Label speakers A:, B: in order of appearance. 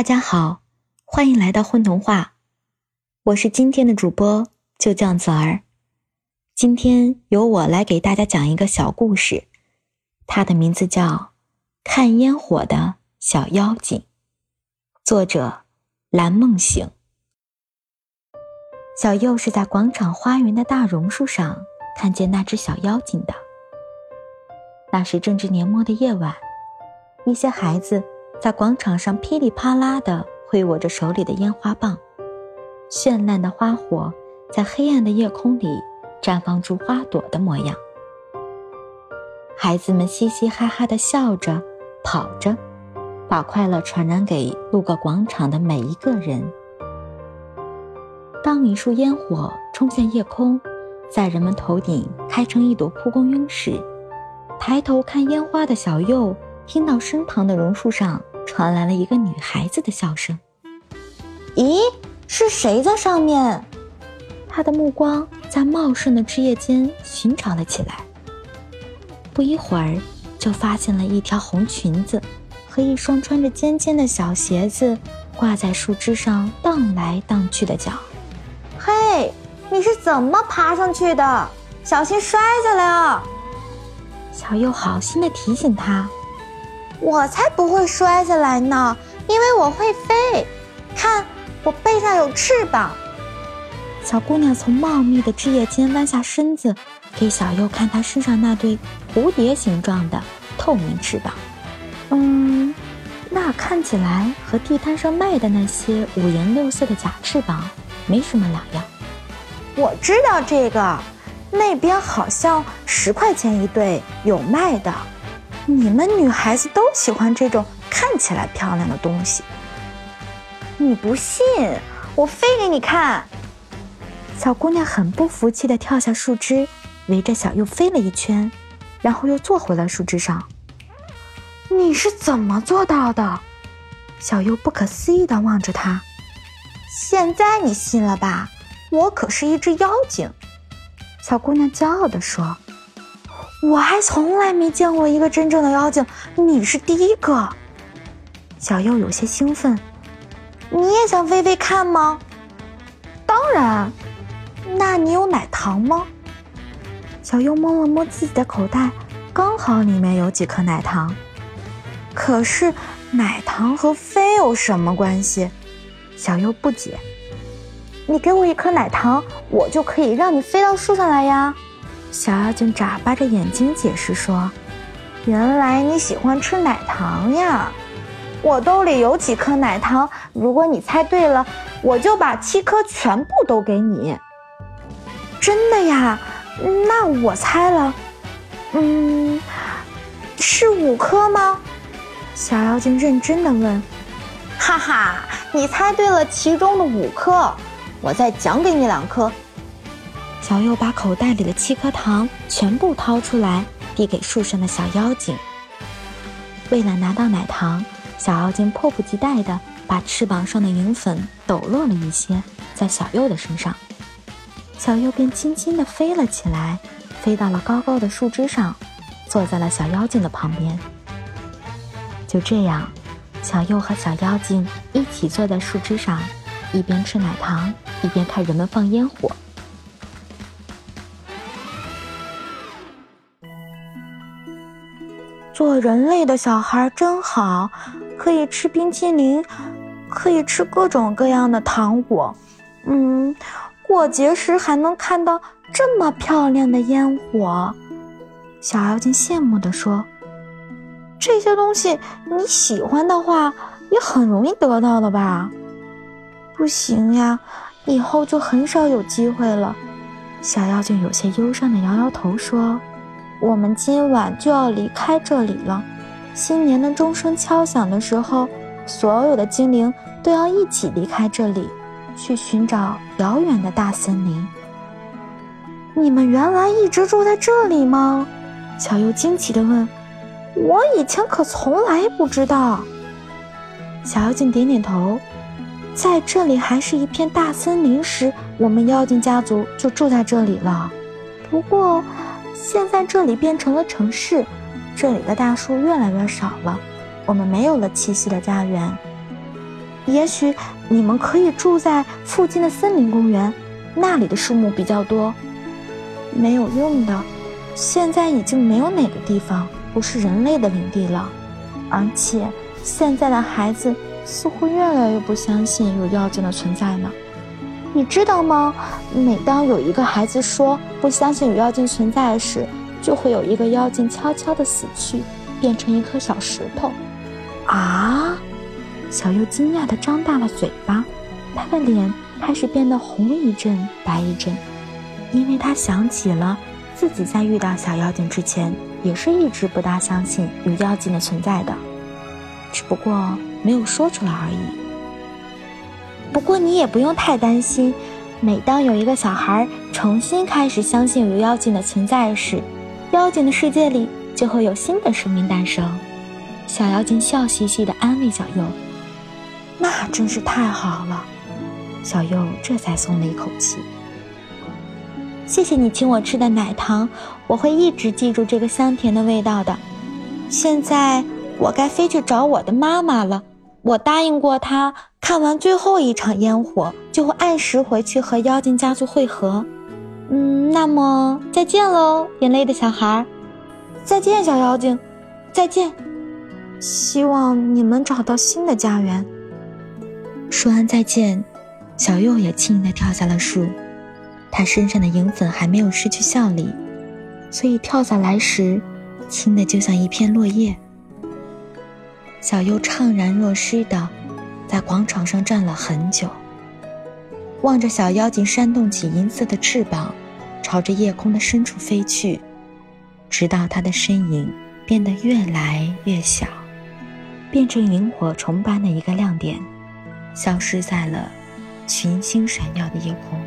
A: 大家好，欢迎来到混童话，我是今天的主播就酱子儿。今天由我来给大家讲一个小故事，它的名字叫《看烟火的小妖精》，作者蓝梦醒。小右是在广场花园的大榕树上看见那只小妖精的。那是正值年末的夜晚，一些孩子。在广场上噼里啪啦地挥舞着手里的烟花棒，绚烂的花火在黑暗的夜空里绽放出花朵的模样。孩子们嘻嘻哈哈地笑着、跑着，把快乐传染给路过广场的每一个人。当一束烟火冲向夜空，在人们头顶开成一朵蒲公英时，抬头看烟花的小右听到身旁的榕树上。传来了一个女孩子的笑声。
B: 咦，是谁在上面？
A: 他的目光在茂盛的枝叶间寻找了起来。不一会儿，就发现了一条红裙子和一双穿着尖尖的小鞋子挂在树枝上荡来荡去的脚。
B: 嘿，你是怎么爬上去的？小心摔下来啊！
A: 小右好心的提醒他。
B: 我才不会摔下来呢，因为我会飞。看，我背上有翅膀。
A: 小姑娘从茂密的枝叶间弯下身子，给小右看她身上那对蝴蝶形状的透明翅膀。嗯，那看起来和地摊上卖的那些五颜六色的假翅膀没什么两样。
B: 我知道这个，那边好像十块钱一对，有卖的。你们女孩子都喜欢这种看起来漂亮的东西。你不信，我飞给你看。
A: 小姑娘很不服气的跳下树枝，围着小右飞了一圈，然后又坐回了树枝上。
B: 你是怎么做到的？
A: 小右不可思议的望着她。
B: 现在你信了吧？我可是一只妖精。
A: 小姑娘骄傲的说。
B: 我还从来没见过一个真正的妖精，你是第一个。
A: 小右有些兴奋，
B: 你也想飞飞看吗？当然。那你有奶糖吗？
A: 小右摸了摸自己的口袋，刚好里面有几颗奶糖。
B: 可是奶糖和飞有什么关系？
A: 小右不解。
B: 你给我一颗奶糖，我就可以让你飞到树上来呀。
A: 小妖精眨巴着眼睛解释说：“
B: 原来你喜欢吃奶糖呀！我兜里有几颗奶糖，如果你猜对了，我就把七颗全部都给你。真的呀？那我猜了，嗯，是五颗吗？”
A: 小妖精认真的问。
B: “哈哈，你猜对了其中的五颗，我再奖给你两颗。”
A: 小右把口袋里的七颗糖全部掏出来，递给树上的小妖精。为了拿到奶糖，小妖精迫不及待地把翅膀上的银粉抖落了一些，在小右的身上。小右便轻轻地飞了起来，飞到了高高的树枝上，坐在了小妖精的旁边。就这样，小右和小妖精一起坐在树枝上，一边吃奶糖，一边看人们放烟火。
B: 做人类的小孩真好，可以吃冰淇淋，可以吃各种各样的糖果，嗯，过节时还能看到这么漂亮的烟火。
A: 小妖精羡慕地说：“
B: 这些东西你喜欢的话，也很容易得到的吧？”不行呀，以后就很少有机会了。
A: 小妖精有些忧伤地摇摇头说。
B: 我们今晚就要离开这里了。新年的钟声敲响的时候，所有的精灵都要一起离开这里，去寻找遥远的大森林。你们原来一直住在这里吗？
A: 小优惊奇地问。
B: 我以前可从来不知道。
A: 小妖精点点头。在这里还是一片大森林时，我们妖精家族就住在这里了。不过。现在这里变成了城市，这里的大树越来越少了，我们没有了栖息的家园。
B: 也许你们可以住在附近的森林公园，那里的树木比较多。没有用的，现在已经没有哪个地方不是人类的领地了，而且现在的孩子似乎越来越不相信有妖精的存在呢。你知道吗？每当有一个孩子说不相信有妖精存在时，就会有一个妖精悄悄地死去，变成一颗小石头。
A: 啊！小优惊讶地张大了嘴巴，他的脸开始变得红一阵白一阵，因为他想起了自己在遇到小妖精之前，也是一直不大相信有妖精的存在的，只不过没有说出来而已。
B: 不过你也不用太担心，每当有一个小孩重新开始相信有妖精的存在时，妖精的世界里就会有新的生命诞生。
A: 小妖精笑嘻嘻地安慰小右：“
B: 那真是太好了。”
A: 小右这才松了一口气。
B: 谢谢你请我吃的奶糖，我会一直记住这个香甜的味道的。现在我该飞去找我的妈妈了。我答应过她，看完最后一场烟火，就会按时回去和妖精家族会合。嗯，那么再见喽，眼泪的小孩。再见，小妖精。再见。希望你们找到新的家园。
A: 说完再见，小右也轻盈地跳下了树。他身上的银粉还没有失去效力，所以跳下来时，轻的就像一片落叶。小右怅然若失的在广场上站了很久，望着小妖精扇动起银色的翅膀，朝着夜空的深处飞去，直到它的身影变得越来越小，变成萤火虫般的一个亮点，消失在了群星闪耀的夜空。